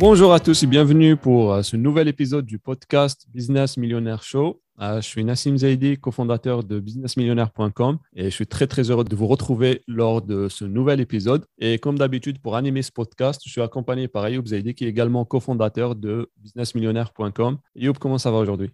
Bonjour à tous et bienvenue pour euh, ce nouvel épisode du podcast Business Millionnaire Show. Euh, je suis Nassim Zaidi, cofondateur de businessmillionnaire.com et je suis très très heureux de vous retrouver lors de ce nouvel épisode. Et comme d'habitude, pour animer ce podcast, je suis accompagné par Ayoub Zaidi qui est également cofondateur de businessmillionnaire.com. Ayoub, comment ça va aujourd'hui?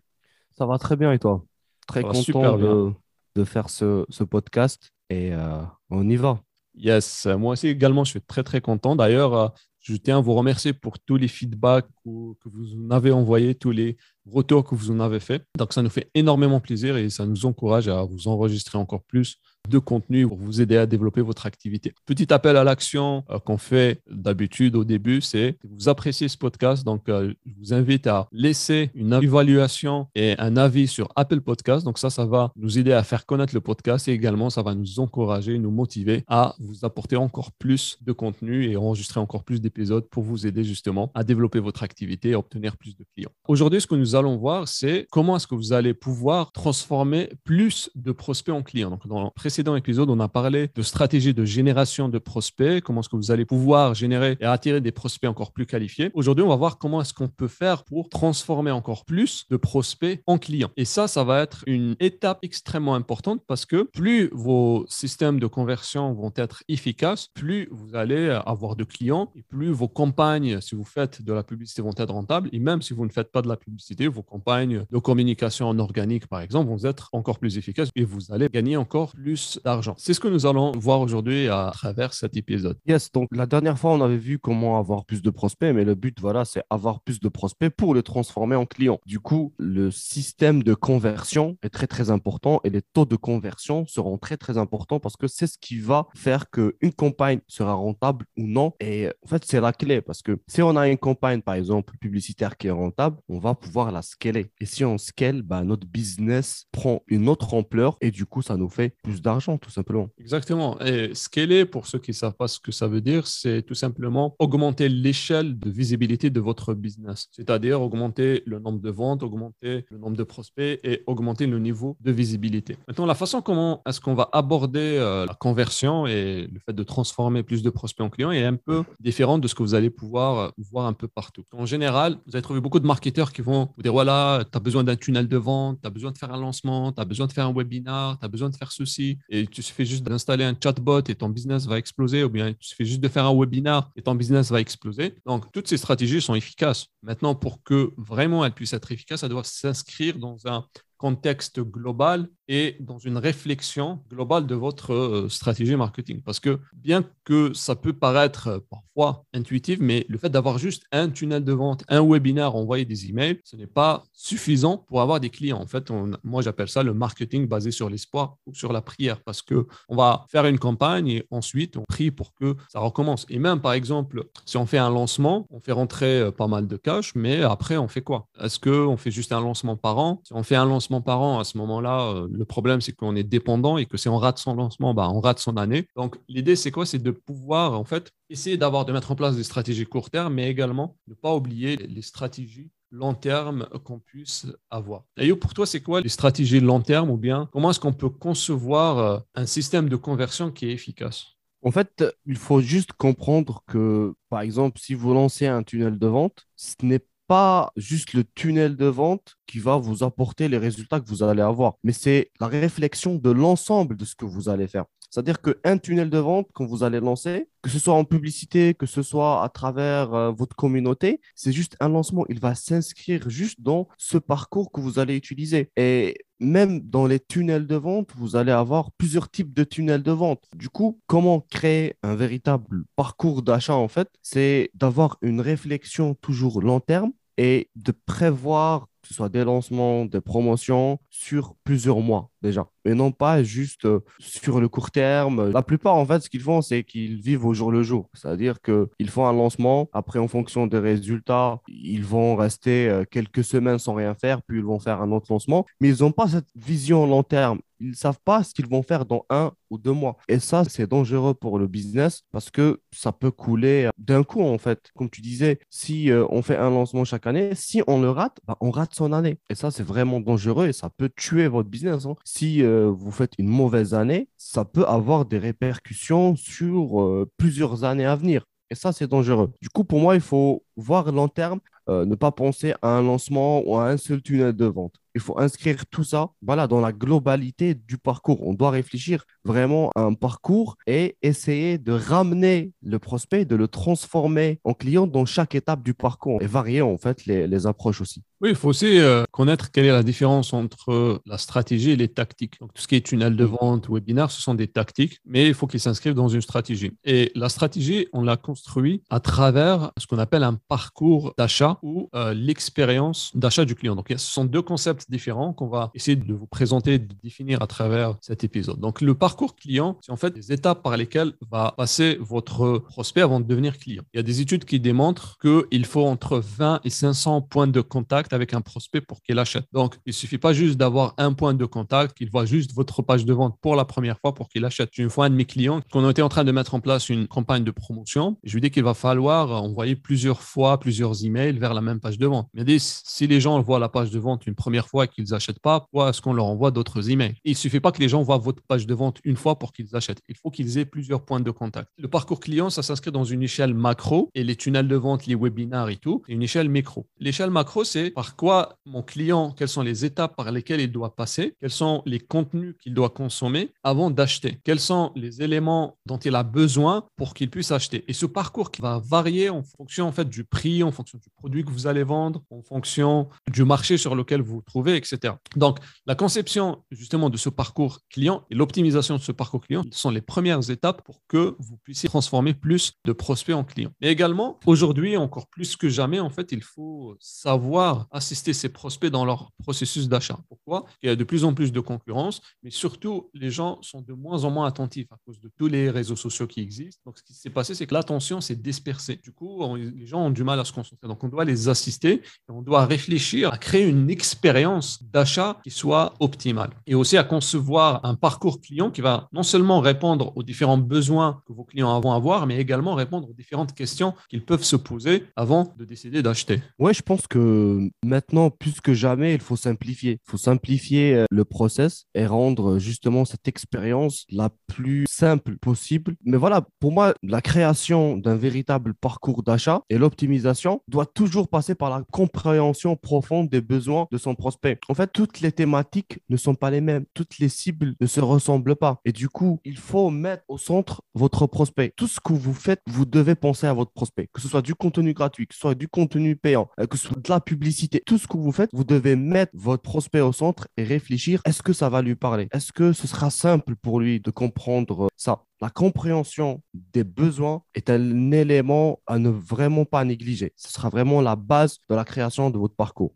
Ça va très bien et toi? Très Ça content de, de faire ce, ce podcast et euh, on y va. Yes, moi aussi également, je suis très très content. D'ailleurs, je tiens à vous remercier pour tous les feedbacks que vous en avez envoyés, tous les retours que vous en avez fait. Donc, ça nous fait énormément plaisir et ça nous encourage à vous enregistrer encore plus de contenu pour vous aider à développer votre activité. Petit appel à l'action euh, qu'on fait d'habitude au début, c'est que vous appréciez ce podcast. Donc, euh, je vous invite à laisser une évaluation et un avis sur Apple Podcast. Donc, ça, ça va nous aider à faire connaître le podcast et également, ça va nous encourager, nous motiver à vous apporter encore plus de contenu et enregistrer encore plus d'épisodes pour vous aider justement à développer votre activité et obtenir plus de clients. Aujourd'hui, ce que nous allons voir, c'est comment est-ce que vous allez pouvoir transformer plus de prospects en clients. Donc, dans le précédent épisode, on a parlé de stratégie de génération de prospects, comment est-ce que vous allez pouvoir générer et attirer des prospects encore plus qualifiés. Aujourd'hui, on va voir comment est-ce qu'on peut faire pour transformer encore plus de prospects en clients. Et ça, ça va être une étape extrêmement importante parce que plus vos systèmes de conversion vont être efficaces, plus vous allez avoir de clients et plus vos campagnes, si vous faites de la publicité, vont être rentables. Et même si vous ne faites pas de la publicité, vos campagnes de communication en organique, par exemple, vont être encore plus efficaces et vous allez gagner encore plus d'argent. C'est ce que nous allons voir aujourd'hui à travers cet épisode. Yes, donc la dernière fois, on avait vu comment avoir plus de prospects, mais le but, voilà, c'est avoir plus de prospects pour les transformer en clients. Du coup, le système de conversion est très, très important et les taux de conversion seront très, très importants parce que c'est ce qui va faire qu'une campagne sera rentable ou non. Et en fait, c'est la clé parce que si on a une campagne, par exemple, publicitaire qui est rentable, on va pouvoir la scaler. Et si on scale, bah, notre business prend une autre ampleur et du coup, ça nous fait plus d'argent, tout simplement. Exactement. Et scaler, pour ceux qui ne savent pas ce que ça veut dire, c'est tout simplement augmenter l'échelle de visibilité de votre business. C'est-à-dire augmenter le nombre de ventes, augmenter le nombre de prospects et augmenter le niveau de visibilité. Maintenant, la façon comment est-ce qu'on va aborder euh, la conversion et le fait de transformer plus de prospects en clients est un peu différente de ce que vous allez pouvoir euh, voir un peu partout. En général, vous allez trouver beaucoup de marketeurs qui vont vous dire, voilà, tu as besoin d'un tunnel de vente, tu as besoin de faire un lancement, tu as besoin de faire un webinar, tu as besoin de faire ceci, et il te suffit juste d'installer un chatbot et ton business va exploser, ou bien te suffit juste de faire un webinar et ton business va exploser. Donc, toutes ces stratégies sont efficaces. Maintenant, pour que vraiment elles puissent être efficaces, elles doivent s'inscrire dans un contexte global et dans une réflexion globale de votre euh, stratégie marketing. Parce que bien que ça peut paraître euh, parfois intuitif, mais le fait d'avoir juste un tunnel de vente, un webinaire, envoyer des emails, ce n'est pas suffisant pour avoir des clients. En fait, moi, j'appelle ça le marketing basé sur l'espoir ou sur la prière parce que on va faire une campagne et ensuite on prie pour que ça recommence. Et même, par exemple, si on fait un lancement, on fait rentrer euh, pas mal de cash, mais après, on fait quoi? Est-ce qu'on fait juste un lancement par an? Si on fait un lancement par an, à ce moment-là, euh, le problème, c'est qu'on est dépendant et que si on rate son lancement, bah, on rate son année. Donc, l'idée, c'est quoi? C'est de pouvoir, en fait, essayer d'avoir, de mettre en place des stratégies court terme, mais également ne pas oublier les stratégies long terme qu'on puisse avoir. D'ailleurs, pour toi, c'est quoi les stratégies long terme ou bien comment est-ce qu'on peut concevoir euh, un système de conversion qui est efficace? En fait, il faut juste comprendre que, par exemple, si vous lancez un tunnel de vente, ce n'est pas juste le tunnel de vente qui va vous apporter les résultats que vous allez avoir, mais c'est la réflexion de l'ensemble de ce que vous allez faire. C'est-à-dire qu'un tunnel de vente, quand vous allez lancer, que ce soit en publicité, que ce soit à travers euh, votre communauté, c'est juste un lancement. Il va s'inscrire juste dans ce parcours que vous allez utiliser. Et même dans les tunnels de vente, vous allez avoir plusieurs types de tunnels de vente. Du coup, comment créer un véritable parcours d'achat, en fait, c'est d'avoir une réflexion toujours long terme et de prévoir que ce soit des lancements, des promotions sur plusieurs mois déjà, et non pas juste euh, sur le court terme. La plupart, en fait, ce qu'ils font, c'est qu'ils vivent au jour le jour. C'est-à-dire qu'ils font un lancement, après, en fonction des résultats, ils vont rester euh, quelques semaines sans rien faire, puis ils vont faire un autre lancement, mais ils n'ont pas cette vision long terme. Ils ne savent pas ce qu'ils vont faire dans un ou deux mois. Et ça, c'est dangereux pour le business parce que ça peut couler d'un coup, en fait. Comme tu disais, si euh, on fait un lancement chaque année, si on le rate, bah, on rate son année. Et ça, c'est vraiment dangereux et ça peut tuer votre business. hein. Si euh, vous faites une mauvaise année, ça peut avoir des répercussions sur euh, plusieurs années à venir. Et ça, c'est dangereux. Du coup, pour moi, il faut voir long terme, euh, ne pas penser à un lancement ou à un seul tunnel de vente. Il faut inscrire tout ça voilà, dans la globalité du parcours. On doit réfléchir vraiment à un parcours et essayer de ramener le prospect, de le transformer en client dans chaque étape du parcours et varier en fait les, les approches aussi. Oui, il faut aussi euh, connaître quelle est la différence entre la stratégie et les tactiques. Donc, tout ce qui est tunnel de vente, webinaire, ce sont des tactiques, mais il faut qu'ils s'inscrivent dans une stratégie. Et la stratégie, on l'a construit à travers ce qu'on appelle un parcours d'achat ou euh, l'expérience d'achat du client. Donc, ce sont deux concepts différents qu'on va essayer de vous présenter, de définir à travers cet épisode. Donc, le parcours client, c'est en fait des étapes par lesquelles va passer votre prospect avant de devenir client. Il y a des études qui démontrent qu'il faut entre 20 et 500 points de contact avec un prospect pour qu'il achète. Donc, il suffit pas juste d'avoir un point de contact, qu'il voit juste votre page de vente pour la première fois pour qu'il achète. Une fois un de mes clients qu'on était en train de mettre en place une campagne de promotion, je lui dis qu'il va falloir envoyer plusieurs fois plusieurs emails vers la même page de vente. Mais dit, si les gens voient la page de vente une première fois et qu'ils n'achètent pas, pourquoi est-ce qu'on leur envoie d'autres emails? Il suffit pas que les gens voient votre page de vente une fois pour qu'ils achètent. Il faut qu'ils aient plusieurs points de contact. Le parcours client, ça s'inscrit dans une échelle macro et les tunnels de vente, les webinaires et tout, c'est une échelle micro. L'échelle macro, c'est par quoi mon client, quelles sont les étapes par lesquelles il doit passer, quels sont les contenus qu'il doit consommer avant d'acheter, quels sont les éléments dont il a besoin pour qu'il puisse acheter. Et ce parcours qui va varier en fonction du prix, en fonction du produit que vous allez vendre, en fonction du marché sur lequel vous vous trouvez, etc. Donc, la conception justement de ce parcours client et l'optimisation de ce parcours client sont les premières étapes pour que vous puissiez transformer plus de prospects en clients. Mais également, aujourd'hui, encore plus que jamais, en fait, il faut savoir assister ces prospects dans leur processus d'achat. Pourquoi? Il y a de plus en plus de concurrence, mais surtout, les gens sont de moins en moins attentifs à cause de tous les réseaux sociaux qui existent. Donc, ce qui s'est passé, c'est que l'attention s'est dispersée. Du coup, les gens ont du mal à se concentrer. Donc, on doit les assister et on doit réfléchir à créer une expérience d'achat qui soit optimale. Et aussi à concevoir un parcours client qui va non seulement répondre aux différents besoins que vos clients vont avoir, mais également répondre aux différentes questions qu'ils peuvent se poser avant de décider d'acheter. Ouais, je pense que maintenant, plus que jamais, il faut simplifier. Il faut simplifier euh, le process et rendre justement cette expérience la plus simple possible. Mais voilà, pour moi, la création d'un véritable parcours d'achat et l'optimisation doit toujours passer par la compréhension profonde des besoins de son prospect. En fait, toutes les thématiques ne sont pas les mêmes. Toutes les cibles ne se ressemblent pas. Et du coup, il faut mettre au centre votre prospect. Tout ce que vous faites, vous devez penser à votre prospect. Que ce soit du contenu gratuit, que ce soit du contenu payant, euh, que ce soit de la publicité. Tout ce que vous faites, vous devez mettre votre prospect au centre et réfléchir, est-ce que ça va lui parler? Est-ce que ce sera simple pour lui de comprendre ça? La compréhension des besoins est un élément à ne vraiment pas négliger. Ce sera vraiment la base de la création de votre parcours.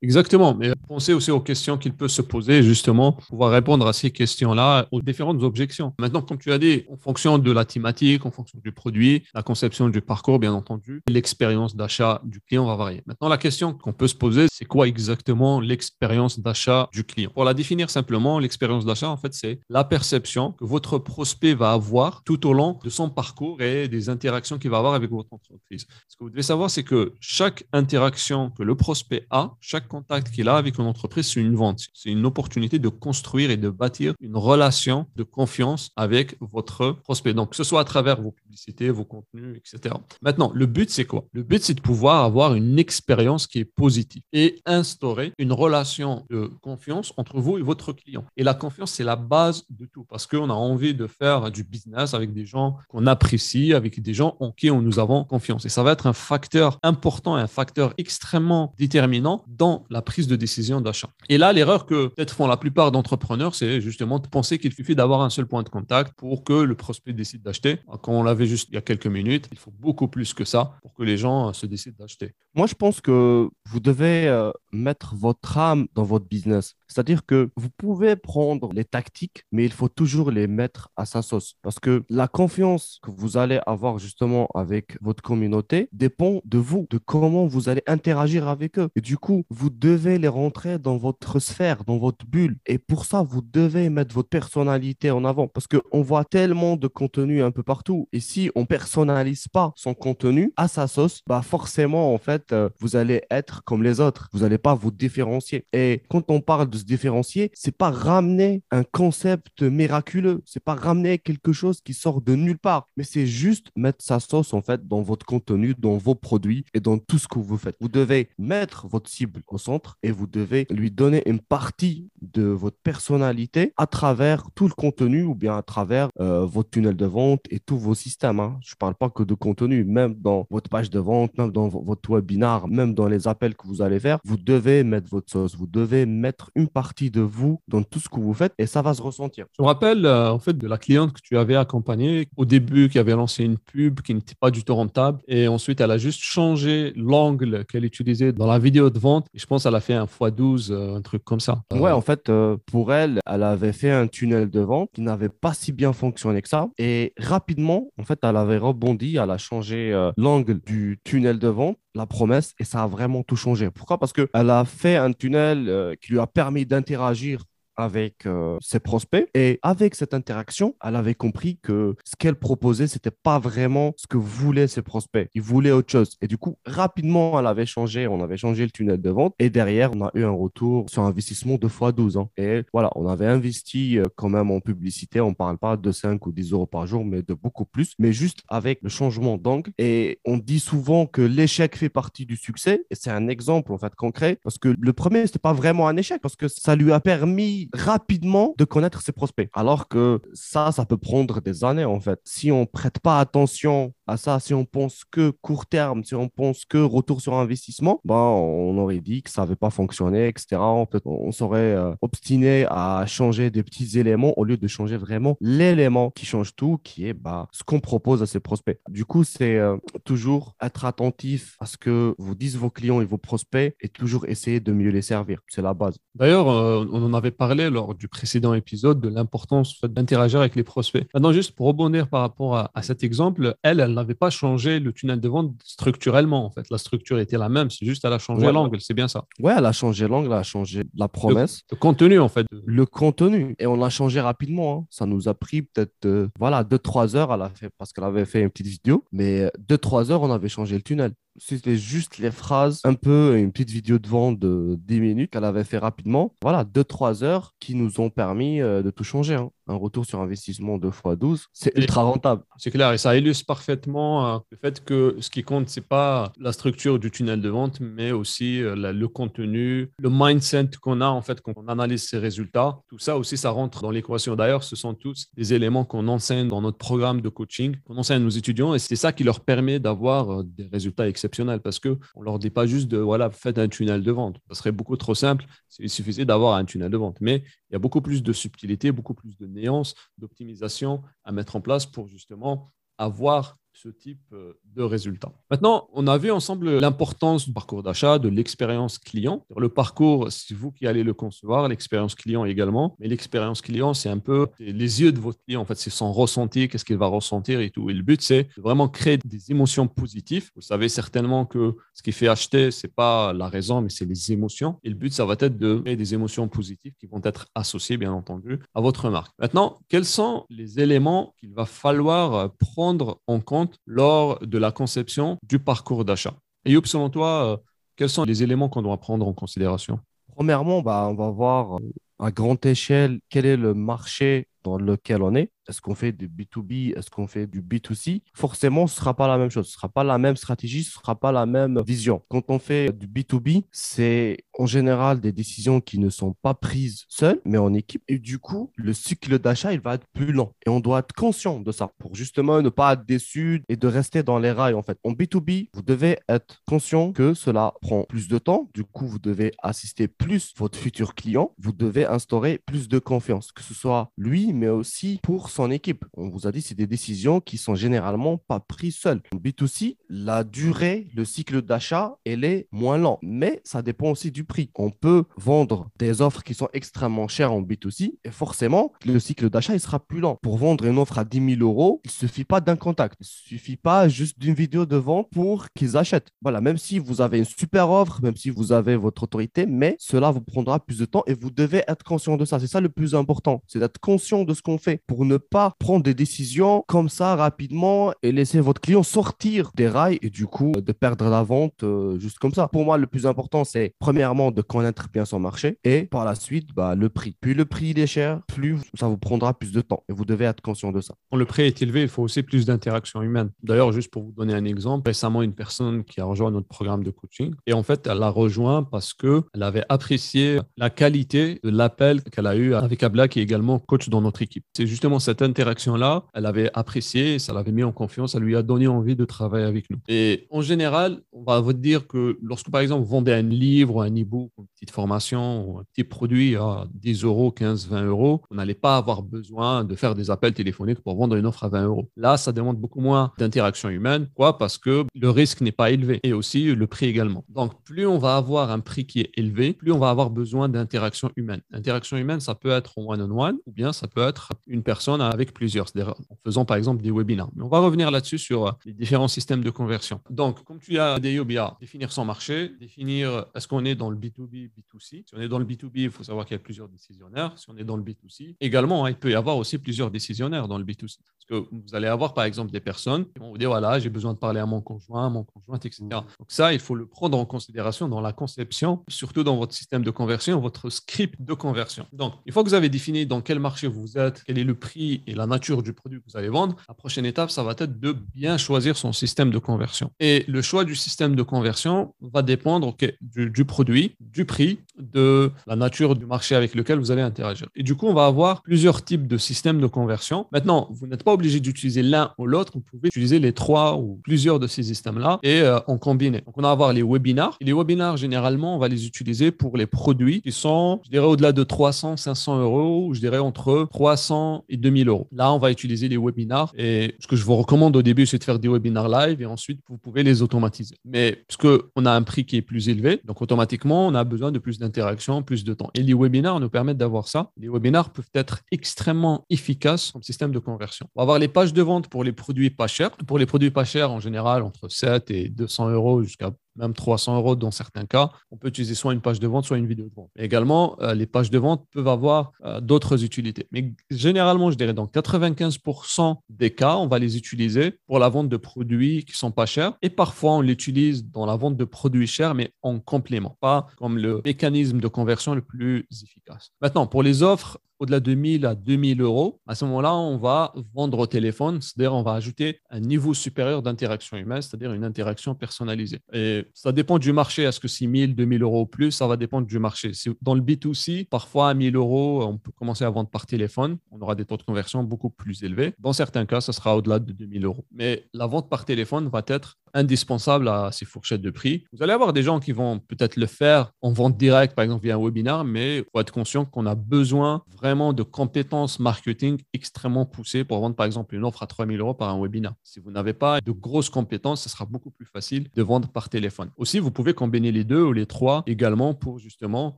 Exactement, mais pensez aussi aux questions qu'il peut se poser, justement, pour pouvoir répondre à ces questions-là, aux différentes objections. Maintenant, comme tu as dit, en fonction de la thématique, en fonction du produit, la conception du parcours, bien entendu, l'expérience d'achat du client va varier. Maintenant, la question qu'on peut se poser, c'est quoi exactement l'expérience d'achat du client? Pour la définir simplement, l'expérience d'achat, en fait, c'est la perception que votre prospect va avoir tout au long de son parcours et des interactions qu'il va avoir avec votre entreprise. Ce que vous devez savoir, c'est que chaque interaction que le prospect a, chaque contact qu'il a avec une entreprise, c'est une vente. C'est une opportunité de construire et de bâtir une relation de confiance avec votre prospect. Donc, que ce soit à travers vos publicités, vos contenus, etc. Maintenant, le but, c'est quoi? Le but, c'est de pouvoir avoir une expérience qui est positive et instaurer une relation de confiance entre vous et votre client. Et la confiance, c'est la base de tout parce qu'on a envie de faire du business avec des gens qu'on apprécie, avec des gens en qui nous avons confiance. Et ça va être un facteur important, un facteur extrêmement déterminant dans la prise de décision d'achat. Et là, l'erreur que peut-être font la plupart d'entrepreneurs, c'est justement de penser qu'il suffit d'avoir un seul point de contact pour que le prospect décide d'acheter. Quand on l'avait juste il y a quelques minutes, il faut beaucoup plus que ça pour que les gens euh, se décident d'acheter. Moi, je pense que vous devez euh, mettre votre âme dans votre business. C'est-à-dire que vous pouvez prendre les tactiques, mais il faut toujours les mettre à sa sauce. Parce que la confiance que vous allez avoir justement avec votre communauté dépend de vous, de comment vous allez interagir avec eux. Et du coup, vous devez les rentrer dans votre sphère, dans votre bulle. Et pour ça, vous devez mettre votre personnalité en avant. Parce qu'on voit tellement de contenu un peu partout. Et si on personnalise pas son contenu à sa sauce, bah forcément, en fait, euh, vous allez être comme les autres. Vous allez n'allez pas vous différencier. Et quand on parle de se différencier, c'est pas ramener un concept miraculeux, c'est pas ramener quelque chose qui sort de nulle part, mais c'est juste mettre sa sauce en fait dans votre contenu, dans vos produits et dans tout ce que vous faites. Vous devez mettre votre cible au centre et vous devez lui donner une partie de votre personnalité à travers tout le contenu ou bien à travers euh, votre tunnel de vente et tous vos systèmes. Hein. Je ne parle pas que de contenu, même dans votre page de vente, même dans votre webinar, même dans les appels que vous allez faire, vous devez mettre votre sauce, vous devez mettre une partie de vous dans tout ce que vous faites et ça va se ressentir. Je me rappelle euh, en fait de la cliente que tu avais accompagnée au début qui avait lancé une pub qui n'était pas du tout rentable et ensuite elle a juste changé l'angle qu'elle utilisait dans la vidéo de vente je pense qu'elle a fait un x12, euh, un truc comme ça. Ouais, en fait, pour elle, elle avait fait un tunnel de vente qui n'avait pas si bien fonctionné que ça. Et rapidement, en fait, elle avait rebondi, elle a changé euh, l'angle du tunnel de vente la promesse et ça a vraiment tout changé. Pourquoi? Parce qu'elle a fait un tunnel euh, qui lui a permis d'interagir avec euh, ses prospects. Et avec cette interaction, elle avait compris que ce qu'elle proposait, c'était pas vraiment ce que voulaient ses prospects. Ils voulaient autre chose. Et du coup, rapidement, elle avait changé, on avait changé le tunnel de vente. Et derrière, on a eu un retour sur investissement de fois 12 ans. Et voilà, on avait investi euh, quand même en publicité. On parle pas de 5 ou 10 euros par jour, mais de beaucoup plus. Mais juste avec le changement d'angle. Et on dit souvent que l'échec fait partie du succès. Et c'est un exemple, en fait, concret. Parce que le premier, c'était pas vraiment un échec parce que ça lui a permis rapidement de connaître ses prospects. Alors que ça, ça peut prendre des années en fait. Si on prête pas attention à ça, si on pense que court terme, si on pense que retour sur investissement, ben, on aurait dit que ça n'avait pas fonctionné, etc. On, peut, on serait euh, obstiné à changer des petits éléments au lieu de changer vraiment l'élément qui change tout, qui est bah, ce qu'on propose à ses prospects. Du coup, c'est euh, toujours être attentif à ce que vous disent vos clients et vos prospects et toujours essayer de mieux les servir. C'est la base. D'ailleurs, euh, on en avait parlé lors du précédent épisode de l'importance d'interagir avec les prospects. Maintenant, juste pour rebondir par rapport à, à cet exemple, elle, elle n'avait pas changé le tunnel de vente structurellement. En fait, la structure était la même, c'est juste elle a changé l'angle, c'est bien ça. Ouais, elle a changé l'angle, elle a changé la promesse. Le, contenu, en fait. Le contenu. Et on l'a changé rapidement. Hein. Ça nous a pris peut-être, euh, voilà, 2-3 heures. Elle a fait, parce qu'elle avait fait une petite vidéo, mais 2-3 heures, on avait changé le tunnel c'était juste les phrases, un peu une petite vidéo de vente de 10 minutes qu'elle avait fait rapidement. Voilà, 2-3 heures qui nous ont permis euh, de tout changer. Hein. Un retour sur investissement 2 x 12, c'est ultra rentable. C'est clair, et ça illustre parfaitement euh, le fait que ce qui compte, c'est pas la structure du tunnel de vente, mais aussi euh, le contenu, le mindset qu'on a en fait quand on analyse ses résultats. Tout ça aussi, ça rentre dans l'équation. D'ailleurs, ce sont tous des éléments qu'on enseigne dans notre programme de coaching, qu'on enseigne à nos étudiants, et c'est ça qui leur permet d'avoir des résultats exceptionnels parce que on leur dit pas juste de voilà, faites un tunnel de vente. Ça serait beaucoup trop simple. Il suffisait d'avoir un tunnel de vente. Mais il y a beaucoup plus de subtilité, beaucoup plus de nuances, d'optimisation à mettre en place pour justement avoir ce type euh, de résultats. Maintenant, on a vu ensemble l'importance du parcours d'achat, de l'expérience client. Le parcours, c'est vous qui allez le concevoir, l'expérience client également. Mais l'expérience client, c'est un peu les yeux de votre client. En fait, c'est son ressenti, qu'est-ce qu'il va ressentir et tout. Et le but, c'est vraiment créer des émotions positives. Vous savez certainement que ce qui fait acheter, c'est pas la raison, mais c'est les émotions. Et le but, ça va être de créer des émotions positives qui vont être associées, bien entendu, à votre marque. Maintenant, quels sont les éléments qu'il va falloir prendre en compte lors de la conception du parcours d'achat. Et Youp, selon toi, euh, quels sont les éléments qu'on doit prendre en considération? Premièrement, bah, on va voir euh, à grande échelle quel est le marché dans lequel on est. Est-ce qu'on fait du B2B Est-ce qu'on fait du B2C Forcément, ce ne sera pas la même chose. Ce ne sera pas la même stratégie, ce ne sera pas la même vision. Quand on fait du B2B, c'est en général des décisions qui ne sont pas prises seules, mais en équipe. Et du coup, le cycle d'achat, il va être plus lent. Et on doit être conscient de ça pour justement ne pas être déçu et de rester dans les rails, en fait. En B2B, vous devez être conscient que cela prend plus de temps. Du coup, vous devez assister plus votre futur client. Vous devez instaurer plus de confiance, que ce soit lui, mais aussi pour équipe. On vous a dit, c'est des décisions qui sont généralement pas prises seules. En B2C, la durée, le cycle d'achat, elle est moins lent, mais ça dépend aussi du prix. On peut vendre des offres qui sont extrêmement chères en B2C et forcément, le cycle d'achat, il sera plus lent. Pour vendre une offre à 10 000 euros, il suffit pas d'un contact. Il suffit pas juste d'une vidéo de vente pour qu'ils achètent. Voilà, même si vous avez une super offre, même si vous avez votre autorité, mais cela vous prendra plus de temps et vous devez être conscient de ça. C'est ça le plus important, c'est d'être conscient de ce qu'on fait pour ne pas prendre des décisions comme ça rapidement et laisser votre client sortir des rails et du coup de perdre la vente euh, juste comme ça. Pour moi, le plus important, c'est premièrement de connaître bien son marché et par la suite, bah, le prix. Plus le prix est cher, plus ça vous prendra plus de temps et vous devez être conscient de ça. Quand le prix est élevé, il faut aussi plus d'interaction humaine. D'ailleurs, juste pour vous donner un exemple, récemment, une personne qui a rejoint notre programme de coaching et en fait, elle l'a rejoint parce qu'elle avait apprécié la qualité de l'appel qu'elle a eu avec Abla, qui est également coach dans notre équipe. C'est justement cette interaction-là, elle avait apprécié, ça l'avait mis en confiance, ça lui a donné envie de travailler avec nous. Et en général, on va vous dire que lorsque, par exemple, vous vendez un livre, un e-book, une petite formation ou un petit produit à 10 euros, 15, 20 euros, on n'allait pas avoir besoin de faire des appels téléphoniques pour vendre une offre à 20 euros. Là, ça demande beaucoup moins d'interaction humaine. Quoi Parce que le risque n'est pas élevé et aussi le prix également. Donc, plus on va avoir un prix qui est élevé, plus on va avoir besoin d'interaction humaine. Interaction humaine, ça peut être one-on-one ou bien ça peut être une personne avec plusieurs, c'est-à-dire en faisant par exemple des webinaires. Mais on va revenir là-dessus sur les différents systèmes de conversion. Donc, comme tu as des bien définir son marché, définir est-ce qu'on est dans le B2B, B2C. Si on est dans le B2B, il faut savoir qu'il y a plusieurs décisionnaires. Si on est dans le B2C, également, hein, il peut y avoir aussi plusieurs décisionnaires dans le B2C. Parce que vous allez avoir par exemple des personnes qui vont vous dire voilà, j'ai besoin de parler à mon conjoint, mon conjoint, etc. Donc, ça, il faut le prendre en considération dans la conception, surtout dans votre système de conversion, votre script de conversion. Donc, une fois que vous avez défini dans quel marché vous êtes, quel est le prix et la nature du produit que vous allez vendre, la prochaine étape, ça va être de bien choisir son système de conversion. Et le choix du système de conversion va dépendre du, produit, du prix, de la nature du marché avec lequel vous allez interagir. Et du coup, on va avoir plusieurs types de systèmes de conversion. Maintenant, vous n'êtes pas obligé d'utiliser l'un ou l'autre, vous pouvez utiliser les trois ou plusieurs de ces systèmes-là et euh, en combiner. Donc, on va avoir les webinars. Les webinars, généralement, on va les utiliser pour les produits qui sont, je dirais, au-delà de 300, 500 euros, ou je dirais entre 300 et 2000 Là, on va utiliser les webinars. Et ce que je vous recommande au début, c'est de faire des webinars live et ensuite, vous pouvez les automatiser. Mais puisque on a un prix qui est plus élevé, donc automatiquement, on a besoin de plus d'interaction, plus de temps. Et les webinars nous permettent d'avoir ça. Les webinars peuvent être extrêmement efficaces comme système de conversion. On va avoir les pages de vente pour les produits pas chers. Pour les produits pas chers, en général, entre 7 et 200 euros jusqu'à même 300 euros dans certains cas. On peut utiliser soit une page de vente, soit une vidéo de vente. également, euh, les pages de vente peuvent avoir euh, d'autres utilités. Mais généralement, je dirais dans 95% des cas, on va les utiliser pour la vente de produits qui sont pas chers. Et parfois, on l'utilise dans la vente de produits chers, mais en complément, pas comme le mécanisme de conversion le plus efficace. Maintenant, pour les offres, au-delà de 1000 à 2000 euros, à ce moment-là, on va vendre au téléphone, c'est-à-dire on va ajouter un niveau supérieur d'interaction humaine, c'est-à-dire une interaction personnalisée. Et ça dépend du marché. Est-ce que c'est 1000, 2000 euros ou plus Ça va dépendre du marché. Dans le B2C, parfois à 1000 euros, on peut commencer à vendre par téléphone. On aura des taux de conversion beaucoup plus élevés. Dans certains cas, ça sera au-delà de 2000 euros. Mais la vente par téléphone va être indispensable à ces fourchettes de prix. Vous allez avoir des gens qui vont peut-être le faire en vente directe, par exemple via un webinar, mais il faut être conscient qu'on a besoin vraiment de compétences marketing extrêmement poussées pour vendre, par exemple, une offre à 3000 euros par un webinar. Si vous n'avez pas de grosses compétences, ce sera beaucoup plus facile de vendre par téléphone. Aussi, vous pouvez combiner les deux ou les trois également pour justement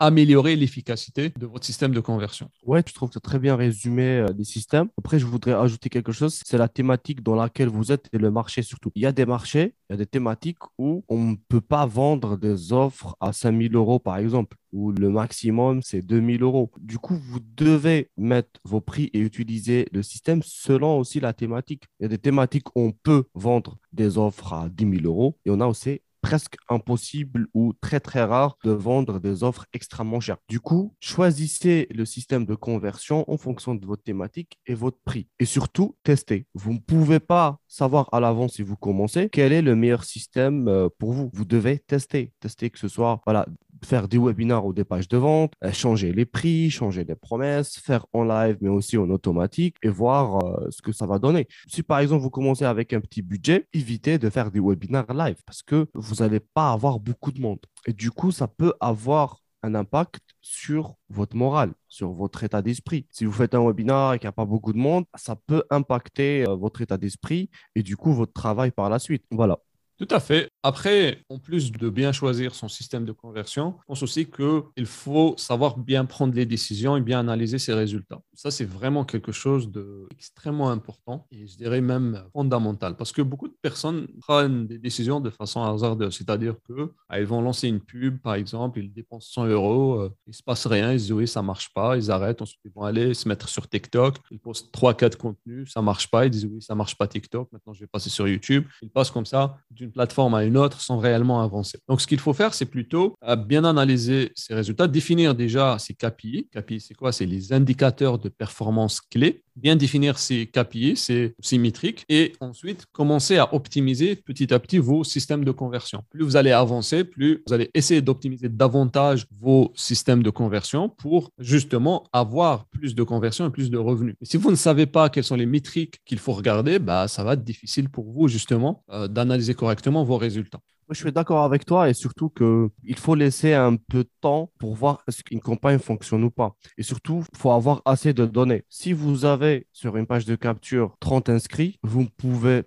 améliorer l'efficacité de votre système de conversion. Ouais, je trouve que as très bien résumé euh, les systèmes. Après, je voudrais ajouter quelque chose, c'est la thématique dans laquelle vous êtes et le marché surtout. Il y a des marchés il y a des thématiques où on ne peut pas vendre des offres à 5000 euros, par exemple, où le maximum, c'est 2000 euros. Du coup, vous devez mettre vos prix et utiliser le système selon aussi la thématique. Il y a des thématiques où on peut vendre des offres à 10 000 euros et on a aussi presque impossible ou très très rare de vendre des offres extrêmement chères. Du coup, choisissez le système de conversion en fonction de votre thématique et votre prix. Et surtout, testez. Vous ne pouvez pas savoir à l'avance si vous commencez quel est le meilleur système euh, pour vous. Vous devez tester. Tester que ce soit voilà, faire des webinaires ou des pages de vente, euh, changer les prix, changer les promesses, faire en live mais aussi en automatique et voir euh, ce que ça va donner. Si par exemple vous commencez avec un petit budget, évitez de faire des webinaires live parce que vous n'allez pas avoir beaucoup de monde. Et du coup, ça peut avoir un impact sur votre morale, sur votre état d'esprit. Si vous faites un webinaire et qu'il n'y a pas beaucoup de monde, ça peut impacter euh, votre état d'esprit et du coup votre travail par la suite. Voilà. Tout à fait. Après, en plus de bien choisir son système de conversion, je pense aussi qu'il faut savoir bien prendre les décisions et bien analyser ses résultats. Ça, c'est vraiment quelque chose d'extrêmement important et je dirais même fondamental parce que beaucoup de personnes prennent des décisions de façon hasardeuse. C'est-à-dire qu'elles ah, vont lancer une pub, par exemple, ils dépensent 100 euros, euh, il ne se passe rien, ils se disent oui, ça ne marche pas, ils arrêtent, ensuite ils vont aller se mettre sur TikTok, ils postent 3-4 contenus, ça ne marche pas, ils disent oui, ça ne marche pas TikTok, maintenant je vais passer sur YouTube. Ils passent comme ça d'une plateforme à une autre sans réellement avancer. Donc, ce qu'il faut faire, c'est plutôt à bien analyser ces résultats, définir déjà ces KPI. KPI, c'est quoi? C'est les indicateurs de performance clés bien définir ces KPI, ces, métriques, et ensuite commencer à optimiser petit à petit vos systèmes de conversion. Plus vous allez avancer, plus vous allez essayer d'optimiser davantage vos systèmes de conversion pour justement avoir plus de conversion et plus de revenus. Si vous ne savez pas quelles sont les métriques qu'il faut regarder, bah, ça va être difficile pour vous justement euh, d'analyser correctement vos résultats je suis d'accord avec toi et surtout qu'il faut laisser un peu de temps pour voir est-ce qu'une campagne fonctionne ou pas. Et surtout, il faut avoir assez de données. Si vous avez sur une page de capture 30 inscrits, vous ne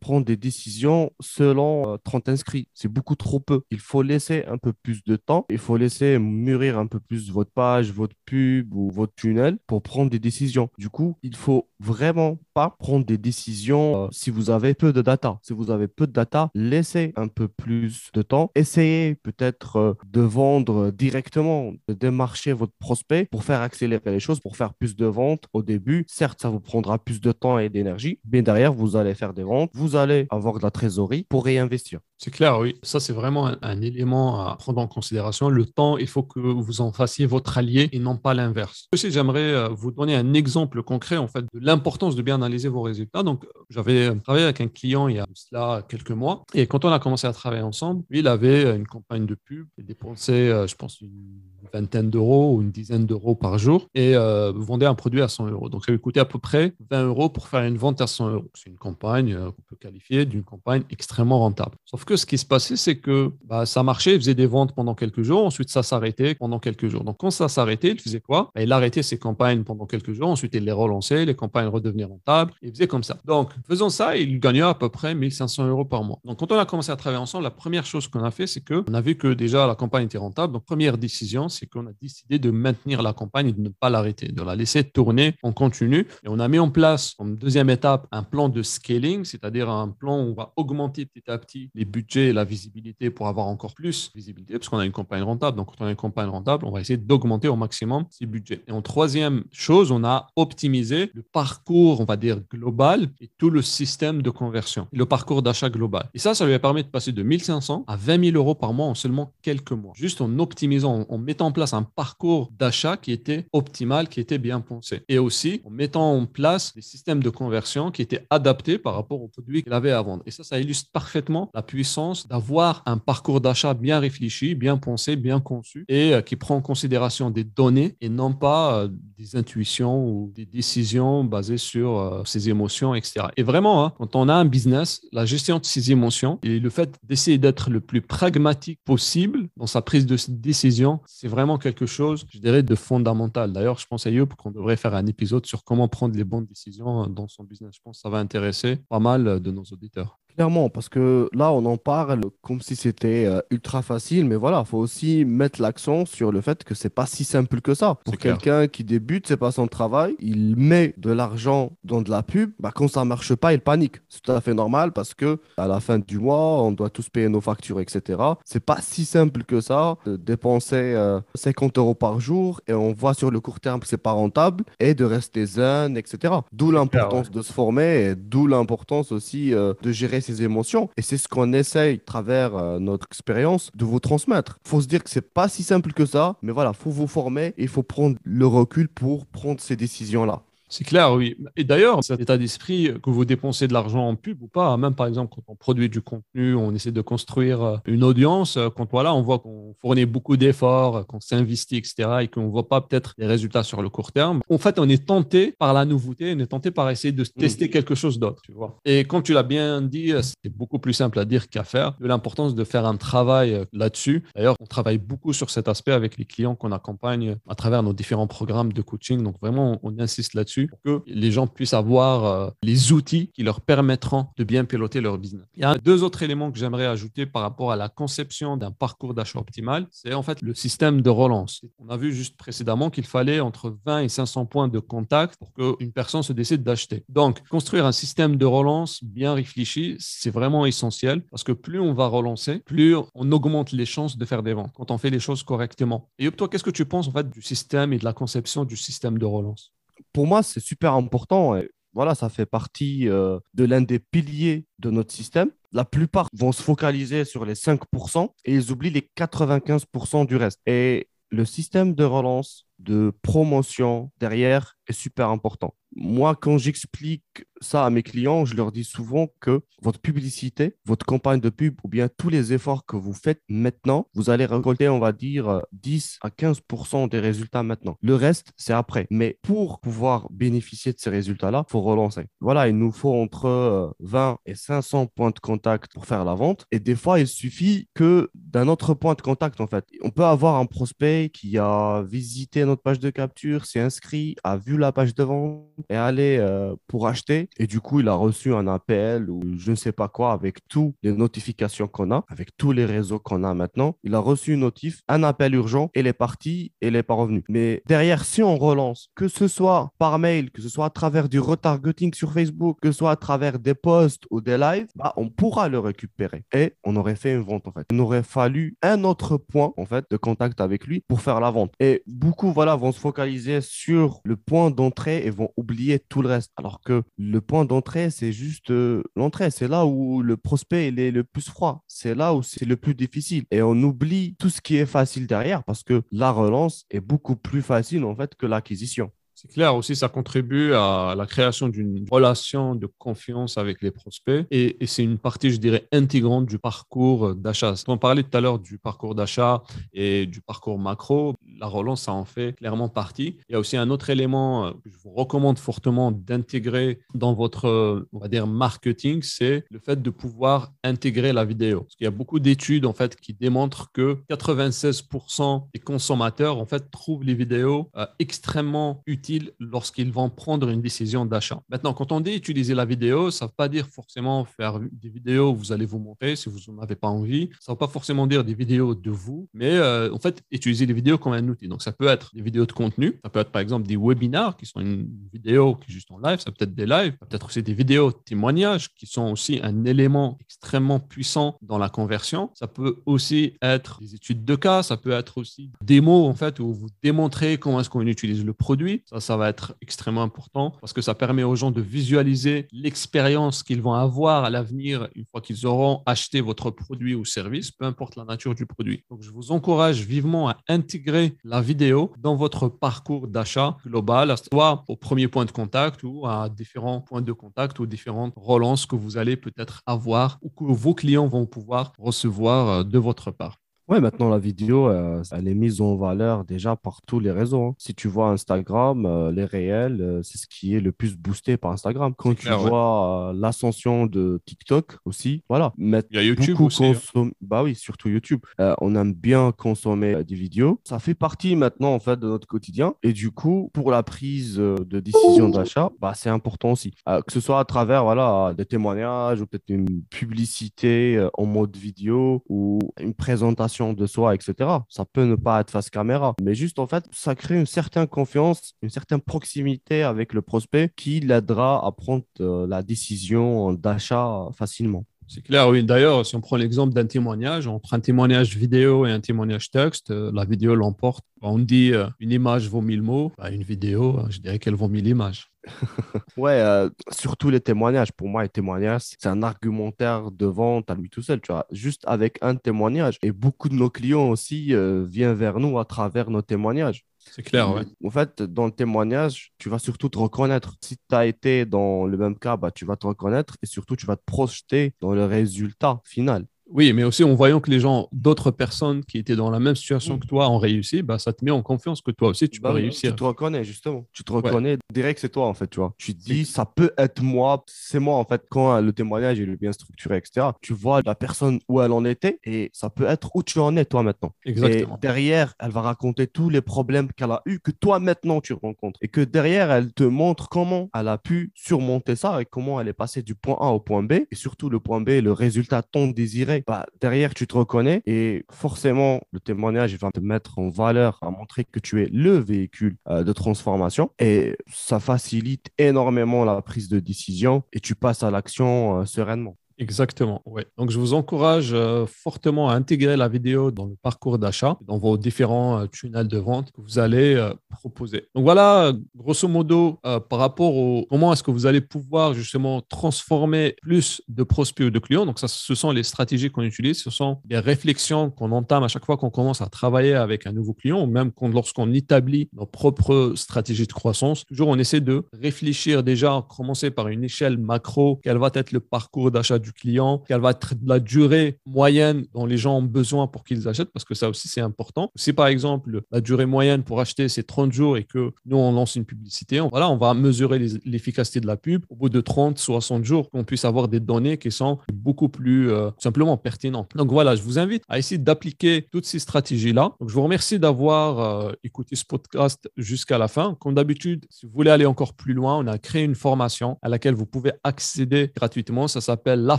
prendre des décisions selon 30 euh, inscrits. C'est beaucoup trop peu. Il faut laisser un peu plus de temps. Il faut laisser mûrir un peu plus votre page, votre pub ou votre tunnel pour prendre des décisions. Du coup, il faut vraiment pas prendre des décisions euh, si vous avez peu de data. Si vous avez peu de data, laissez un peu plus de temps. Essayez peut-être euh, de vendre directement, de démarcher votre prospect pour faire accélérer les choses, pour faire plus de ventes au début. Certes, ça vous prendra plus de temps et d'énergie, mais derrière, vous allez faire des ventes vous allez avoir de la trésorerie pour réinvestir. C'est clair, oui. Ça, c'est vraiment un, élément à prendre en considération. Le temps, il faut que vous en fassiez votre allié et non pas l'inverse. Aussi, j'aimerais euh, vous donner un exemple concret, en fait, de l'importance de bien analyser vos résultats. Donc, j'avais travaillé avec un client il y a cela quelques mois. Et quand on a commencé à travailler ensemble, il avait une campagne de pub. Il dépensait, euh, je pense, une vingtaine d'euros ou une dizaine d'euros par jour et euh, vendait un produit à 100 euros. Donc, ça lui coûtait à peu près 20 euros pour faire une vente à 100 euros. C'est une campagne qu'on peut qualifier d'une campagne extrêmement rentable. Sauf que ce qui se passait, c'est que bah, ça marchait, il faisait des ventes pendant quelques jours, ensuite ça s'arrêtait pendant quelques jours. Donc quand ça s'arrêtait, il faisait quoi? Bah, Il arrêtait ses campagnes pendant quelques jours, ensuite il les relançait, les campagnes redevenaient rentables, il faisait comme ça. Donc faisant ça, il gagnait à peu près 1500 euros par mois. Donc quand on a commencé à travailler ensemble, la première chose qu'on a fait, c'est qu'on a vu que déjà la campagne était rentable. Donc première décision, c'est qu'on a décidé de maintenir la campagne et de ne pas l'arrêter, de la laisser tourner en continu. Et on a mis en place, en deuxième étape, un plan de scaling, c'est-à-dire un plan où on va augmenter petit à petit les budgets et la visibilité pour avoir encore plus de visibilité, parce qu'on a une campagne rentable. Donc, quand on a une campagne rentable, on va essayer d'augmenter au maximum ces budgets. Et en troisième chose, on a optimisé le parcours, on va dire, global et tout le système de conversion, le parcours d'achat global. Et ça, ça lui a permis de passer de 1500 à 20 000 euros par mois en seulement quelques mois, juste en optimisant, en mettant en place un parcours d'achat qui était optimal, qui était bien pensé. Et aussi en mettant en place des systèmes de conversion qui étaient adaptés par rapport aux produits qu'il avait à vendre. Et ça, ça illustre parfaitement la puissance d'avoir un parcours d'achat bien réfléchi, bien pensé, bien conçu et euh, qui prend en considération des données et non pas euh, des intuitions ou des décisions basées sur euh, ses émotions, etc. Et vraiment, hein, quand on a un business, la gestion de ses émotions et le fait d'essayer d'être le plus pragmatique possible dans sa prise de décision, c'est vraiment quelque chose, je dirais, de fondamental. D'ailleurs, je pense à Youp qu'on devrait faire un épisode sur comment prendre les bonnes décisions dans son business. Je pense que ça va intéresser pas mal de nos auditeurs. Clairement, parce que là, on en parle comme si c'était euh, ultra facile, mais voilà, il faut aussi mettre l'accent sur le fait que c'est pas si simple que ça. Pour quelqu'un qui débute, c'est pas son travail, il met de l'argent dans de la pub, bah, quand ça marche pas, il panique. C'est tout à fait normal parce que à la fin du mois, on doit tous payer nos factures, etc. C'est pas si simple que ça de dépenser 50 euh, euros par jour et on voit sur le court terme que c'est pas rentable et de rester zen, etc. D'où l'importance de se former et d'où l'importance aussi euh, de gérer ses émotions. Et c'est ce qu'on essaye, à travers euh, notre expérience, de vous transmettre. Faut se dire que c'est pas si simple que ça, mais voilà, faut vous former et il faut prendre le recul pour prendre ces décisions-là. C'est clair, oui. Et d'ailleurs, cet état d'esprit, que vous dépensez de l'argent en pub ou pas, même par exemple quand on produit du contenu, on essaie de construire euh, une audience, euh, quand voilà, on voit qu'on fournit beaucoup d'efforts, qu'on s'investit, etc., et qu'on ne voit pas peut-être les résultats sur le court terme, en fait, on est tenté par la nouveauté, on est tenté par essayer de mm. tester quelque chose d'autre, tu vois. Et comme tu l'as bien dit, euh, c'est beaucoup plus simple à dire qu'à faire, de l'importance de faire un travail là-dessus. D'ailleurs, on travaille beaucoup sur cet aspect avec les clients qu'on accompagne à travers nos différents programmes de coaching. Donc, vraiment, on insiste là-dessus que les gens puissent avoir euh, les outils qui leur permettront de bien piloter leur business. Il y a deux autres éléments que j'aimerais ajouter par rapport à la conception d'un parcours d'achat optimal. C'est en fait le système de relance. On a vu juste précédemment qu'il fallait entre 20 et 500 points de contact pour qu'une personne se décide d'acheter. Donc, construire un système de relance bien réfléchi, c'est vraiment essentiel parce que plus on va relancer, plus on augmente les chances de faire des ventes quand on fait les choses correctement. Et toi, qu'est-ce que tu penses en fait du système et de la conception du système de relance? Pour moi, c'est super important. Voilà, ça fait partie euh, de l'un des piliers de notre système. La plupart vont se focaliser sur les 5% et ils oublient les 95% du reste. Et le système de relance, de promotion derrière est super important moi, quand j'explique ça à mes clients, je leur dis souvent que votre publicité, votre campagne de pub ou bien tous les efforts que vous faites maintenant, vous allez récolter, on va dire, 10 à 15% des résultats maintenant. Le reste, c'est après. Mais pour pouvoir bénéficier de ces résultats-là, il faut relancer. Voilà, il nous faut entre 20 euh, et 500 points de contact pour faire la vente. Et des fois, il suffit que d'un autre point de contact, en fait. On peut avoir un prospect qui a visité notre page de capture, s'est inscrit, a vu la page de vente est allé euh, pour acheter et du coup, il a reçu un appel ou je ne sais pas quoi avec toutes les notifications qu'on a, avec tous les réseaux qu'on a maintenant. Il a reçu une notif, un appel urgent, il est parti et il n'est pas revenu. Mais derrière, si on relance, que ce soit par mail, que ce soit à travers du retargeting sur Facebook, que ce soit à travers des posts ou des lives, bah, on pourra le récupérer et on aurait fait une vente en fait. Il aurait fallu un autre point en fait de contact avec lui pour faire la vente. Et beaucoup voilà vont se focaliser sur le point d'entrée et vont oublier tout le reste. Alors que le point d'entrée, c'est juste euh, l'entrée. C'est là où le prospect est le plus froid. C'est là où c'est le plus difficile. Et on oublie tout ce qui est facile derrière parce que la relance est beaucoup plus facile en fait que l'acquisition. C'est clair aussi, ça contribue à la création d'une relation de confiance avec les prospects et, c'est une partie, je dirais, intégrante du parcours d'achat. On parlait tout à l'heure du parcours d'achat et du parcours macro. La relance, ça en fait clairement partie. Il y a aussi un autre élément que je vous recommande fortement d'intégrer dans votre, on va dire, marketing, c'est le fait de pouvoir intégrer la vidéo. Parce qu'il y a beaucoup d'études, en fait, qui démontrent que 96% des consommateurs, en fait, trouvent les vidéos euh, extrêmement utiles lorsqu'ils vont prendre une décision d'achat. Maintenant, quand on dit utiliser la vidéo, ça ne veut pas dire forcément faire des vidéos où vous allez vous montrer si vous n'en avez pas envie. Ça ne veut pas forcément dire des vidéos de vous, mais euh, en fait, utiliser les vidéos comme un Donc, ça peut être des vidéos de contenu, ça peut être par exemple des webinars qui sont une vidéo qui est juste en live, ça peut être des lives, peut-être aussi des vidéos de témoignages qui sont aussi un élément extrêmement puissant dans la conversion. Ça peut aussi être des études de cas, ça peut être aussi des mots en fait où vous démontrez comment est-ce qu'on utilise le produit. Ça, ça va être extrêmement important parce que ça permet aux gens de visualiser l'expérience qu'ils vont avoir à l'avenir une fois qu'ils auront acheté votre produit ou service, peu importe la nature du produit. Donc, je vous encourage vivement à intégrer la vidéo dans votre parcours d'achat global, soit au premier point de contact ou à différents points de contact ou différentes relances que vous allez peut-être avoir ou que vos clients vont pouvoir recevoir euh, de votre part. Ouais, maintenant la vidéo, euh, elle est mise en valeur déjà par tous les réseaux. Hein. Si tu vois Instagram, euh, les réels, euh, c'est ce qui est le plus boosté par Instagram. Quand tu vois l'ascension de TikTok aussi, voilà. Il y a YouTube aussi. Hein. Bah oui, surtout YouTube. on aime bien consommer des vidéos. Ça fait partie maintenant en fait de notre quotidien. Et du coup, pour la prise de décision d'achat, bah, c'est important aussi. que ce soit à travers voilà, des témoignages ou peut-être une publicité en mode vidéo ou une présentation de soi, etc. Ça peut ne pas être face caméra, mais juste en fait, ça crée une certaine confiance, une certaine proximité avec le prospect qui l'aidera à prendre euh, la décision d'achat facilement. C'est clair, oui. D'ailleurs, si on prend l'exemple d'un témoignage, entre un témoignage vidéo et un témoignage texte, euh, la vidéo l'emporte. On dit euh, une image vaut mille mots, bah, une vidéo, je dirais qu'elle vaut mille images. ouais, euh, surtout les témoignages. Pour moi, les témoignages, c'est un argumentaire de vente à lui tout seul, tu vois, juste avec un témoignage. Et beaucoup de nos clients aussi euh, viennent vers nous à travers nos témoignages. C'est clair, ouais. En fait, dans le témoignage, tu vas surtout te reconnaître. Si tu as été dans le même cas, bah, tu vas te reconnaître et surtout, tu vas te projeter dans le résultat final. Oui, mais aussi en voyant que les gens, d'autres personnes qui étaient dans la même situation Mm. que toi ont réussi, bah, ça te met en confiance que toi aussi, tu Bah peux oui, réussir. Tu te reconnais, justement. Tu te reconnais direct, c'est toi, en fait, tu vois. Tu te dis, ça peut être moi, c'est moi, en fait, quand le témoignage il est bien structuré, etc. Tu vois la personne où elle en était et ça peut être où tu en es, toi, maintenant. Exactement. Et derrière, elle va raconter tous les problèmes qu'elle a eu, que toi, maintenant, tu rencontres. Et que derrière, elle te montre comment elle a pu surmonter ça et comment elle est passée du point A au point B. Et surtout, le point B, le résultat tant désiré. Bah, derrière, tu te reconnais et forcément, le témoignage va te mettre en valeur, à montrer que tu es le véhicule euh, de transformation. Et ça facilite énormément la prise de décision et tu passes à l'action euh, sereinement. Exactement, ouais. Donc, je vous encourage euh, fortement à intégrer la vidéo dans le parcours d'achat, dans vos différents euh, tunnels de vente que vous allez euh, proposer. Donc, voilà, grosso modo, par rapport au comment est-ce que vous allez pouvoir justement transformer plus de prospects ou de clients. Donc, ça, ce sont les stratégies qu'on utilise, ce sont des réflexions qu'on entame à chaque fois qu'on commence à travailler avec un nouveau client ou même lorsqu'on établit nos propres stratégies de croissance. Toujours, on essaie de réfléchir déjà, commencer par une échelle macro, quel va être le parcours d'achat du client, quelle va être la durée moyenne dont les gens ont besoin pour qu'ils achètent, parce que ça aussi c'est important. Si par exemple la durée moyenne pour acheter c'est 30 jours et que nous on lance une publicité, on, voilà, on va mesurer l'efficacité de la pub au bout de 30, 60 jours, qu'on puisse avoir des données qui sont beaucoup plus euh, simplement pertinentes. Donc voilà, je vous invite à essayer d'appliquer toutes ces stratégies-là. Donc je vous remercie d'avoir euh, écouté ce podcast jusqu'à la fin. Comme d'habitude, si vous voulez aller encore plus loin, on a créé une formation à laquelle vous pouvez accéder gratuitement. Ça s'appelle la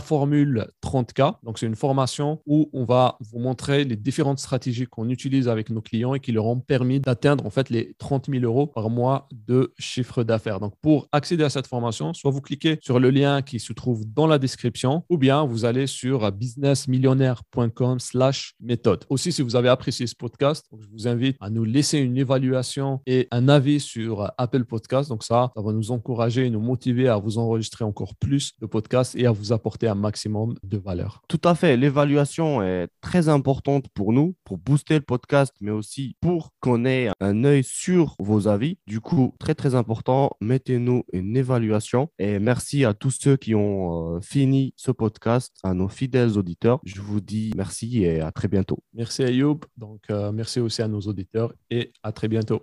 formule 30K. Donc, c'est une formation où on va vous montrer les différentes stratégies qu'on utilise avec nos clients et qui leur ont permis d'atteindre en fait les 30 000 euros par mois de chiffre d'affaires. Donc, pour accéder à cette formation, soit vous cliquez sur le lien qui se trouve dans la description ou bien vous allez sur businessmillionnaire.com slash méthode. Aussi, si vous avez apprécié ce podcast, je vous invite à nous laisser une évaluation et un avis sur Apple Podcast. Donc, ça, ça va nous encourager et nous motiver à vous enregistrer encore plus de podcasts et à vous apporter un maximum de valeur. Tout à fait. L'évaluation est très importante pour nous, pour booster le podcast, mais aussi pour qu'on ait un œil sur vos avis. Du coup, très, très important, mettez-nous une évaluation. Et merci à tous ceux qui ont euh, fini ce podcast, à nos fidèles auditeurs. Je vous dis merci et à très bientôt. Merci Ayoub. Donc, euh, merci aussi à nos auditeurs et à très bientôt.